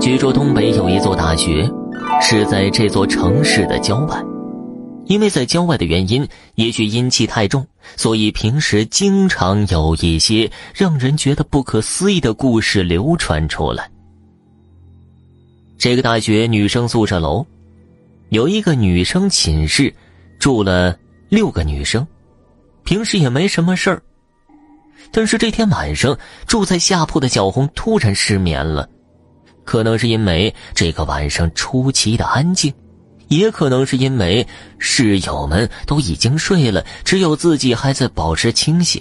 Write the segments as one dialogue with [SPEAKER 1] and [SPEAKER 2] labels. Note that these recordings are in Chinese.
[SPEAKER 1] 据说东北有一座大学，是在这座城市的郊外。因为在郊外的原因，也许阴气太重，所以平时经常有一些让人觉得不可思议的故事流传出来。这个大学女生宿舍楼，有一个女生寝室，住了六个女生，平时也没什么事儿。但是这天晚上，住在下铺的小红突然失眠了，可能是因为这个晚上出奇的安静。也可能是因为室友们都已经睡了，只有自己还在保持清醒。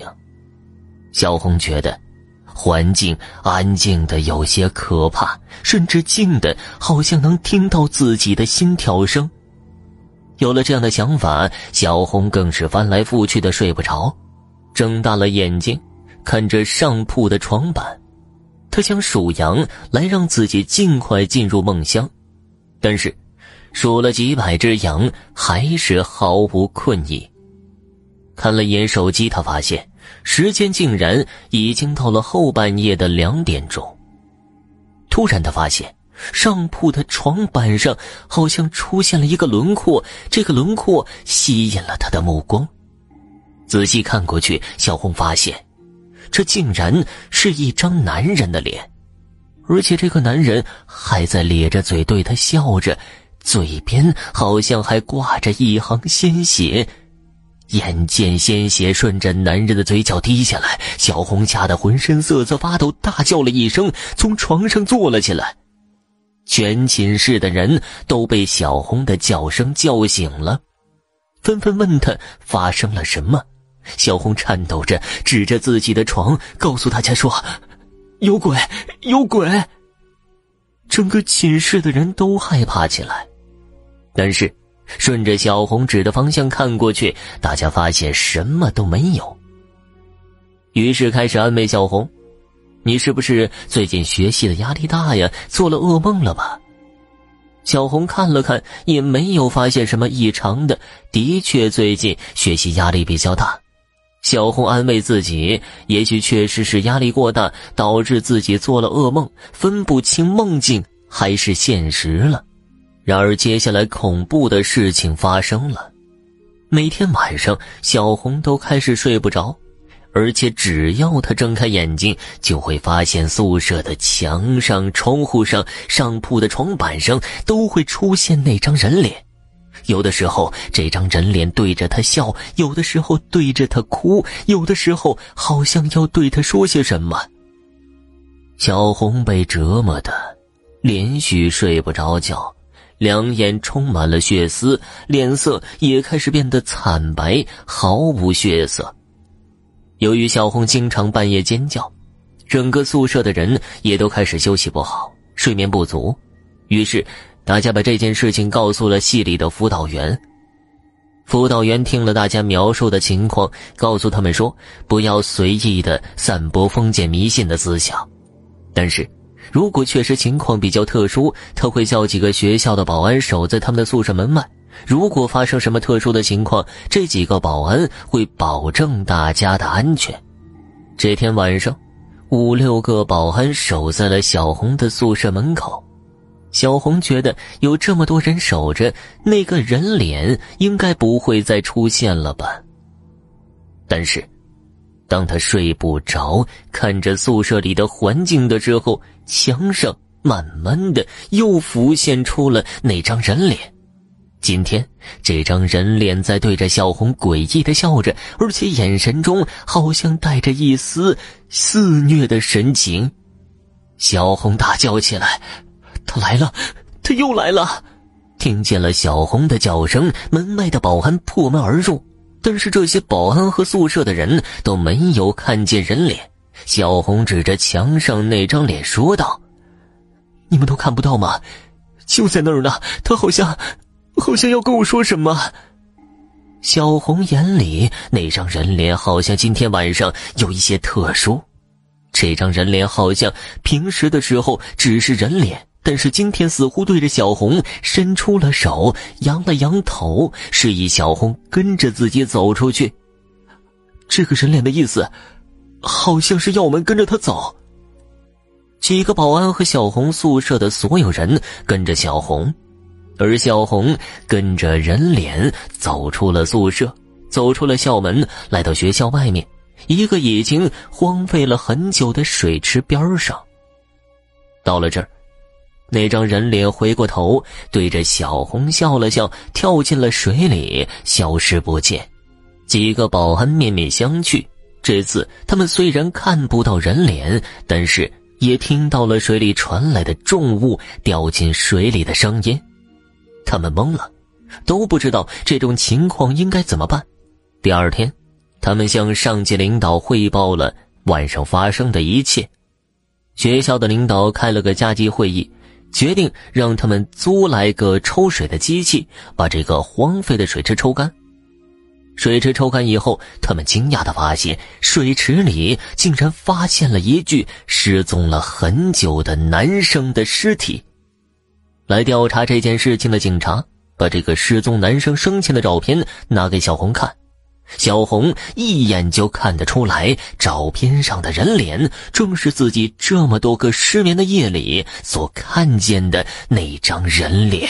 [SPEAKER 1] 小红觉得环境安静的有些可怕，甚至静的好像能听到自己的心跳声。有了这样的想法，小红更是翻来覆去的睡不着，睁大了眼睛看着上铺的床板，他想数羊来让自己尽快进入梦乡，但是。数了几百只羊，还是毫无困意。看了眼手机，他发现时间竟然已经到了后半夜的两点钟。突然，他发现上铺的床板上好像出现了一个轮廓，这个轮廓吸引了他的目光。仔细看过去，小红发现，这竟然是一张男人的脸，而且这个男人还在咧着嘴对他笑着。嘴边好像还挂着一行鲜血，眼见鲜血顺着男人的嘴角滴下来，小红吓得浑身瑟瑟发抖，大叫了一声，从床上坐了起来。全寝室的人都被小红的叫声叫醒了，纷纷问他发生了什么。小红颤抖着指着自己的床，告诉大家说：“有鬼，有鬼！”整个寝室的人都害怕起来。但是，顺着小红指的方向看过去，大家发现什么都没有。于是开始安慰小红：“你是不是最近学习的压力大呀？做了噩梦了吧？”小红看了看，也没有发现什么异常的。的确，最近学习压力比较大。小红安慰自己：也许确实是压力过大，导致自己做了噩梦，分不清梦境还是现实了。然而，接下来恐怖的事情发生了。每天晚上，小红都开始睡不着，而且只要她睁开眼睛，就会发现宿舍的墙上、窗户上、上铺的床板上都会出现那张人脸。有的时候，这张人脸对着他笑；有的时候对着他哭；有的时候好像要对他说些什么。小红被折磨的连续睡不着觉。两眼充满了血丝，脸色也开始变得惨白，毫无血色。由于小红经常半夜尖叫，整个宿舍的人也都开始休息不好，睡眠不足。于是，大家把这件事情告诉了系里的辅导员。辅导员听了大家描述的情况，告诉他们说：“不要随意的散播封建迷信的思想。”但是。如果确实情况比较特殊，他会叫几个学校的保安守在他们的宿舍门外。如果发生什么特殊的情况，这几个保安会保证大家的安全。这天晚上，五六个保安守在了小红的宿舍门口。小红觉得有这么多人守着，那个人脸应该不会再出现了吧？但是。当他睡不着，看着宿舍里的环境的时候，墙上慢慢的又浮现出了那张人脸。今天这张人脸在对着小红诡异的笑着，而且眼神中好像带着一丝肆虐的神情。小红大叫起来：“他来了，他又来了！”听见了小红的叫声，门外的保安破门而入。但是这些保安和宿舍的人都没有看见人脸。小红指着墙上那张脸说道：“你们都看不到吗？就在那儿呢。他好像，好像要跟我说什么。”小红眼里那张人脸好像今天晚上有一些特殊。这张人脸好像平时的时候只是人脸。但是今天似乎对着小红伸出了手，扬了扬头，示意小红跟着自己走出去。这个人脸的意思，好像是要我们跟着他走。几个保安和小红宿舍的所有人跟着小红，而小红跟着人脸走出了宿舍，走出了校门，来到学校外面一个已经荒废了很久的水池边上。到了这儿。那张人脸回过头，对着小红笑了笑，跳进了水里，消失不见。几个保安面面相觑。这次他们虽然看不到人脸，但是也听到了水里传来的重物掉进水里的声音。他们懵了，都不知道这种情况应该怎么办。第二天，他们向上级领导汇报了晚上发生的一切。学校的领导开了个加急会议。决定让他们租来个抽水的机器，把这个荒废的水池抽干。水池抽干以后，他们惊讶的发现，水池里竟然发现了一具失踪了很久的男生的尸体。来调查这件事情的警察把这个失踪男生生前的照片拿给小红看。小红一眼就看得出来，照片上的人脸正是自己这么多个失眠的夜里所看见的那张人脸。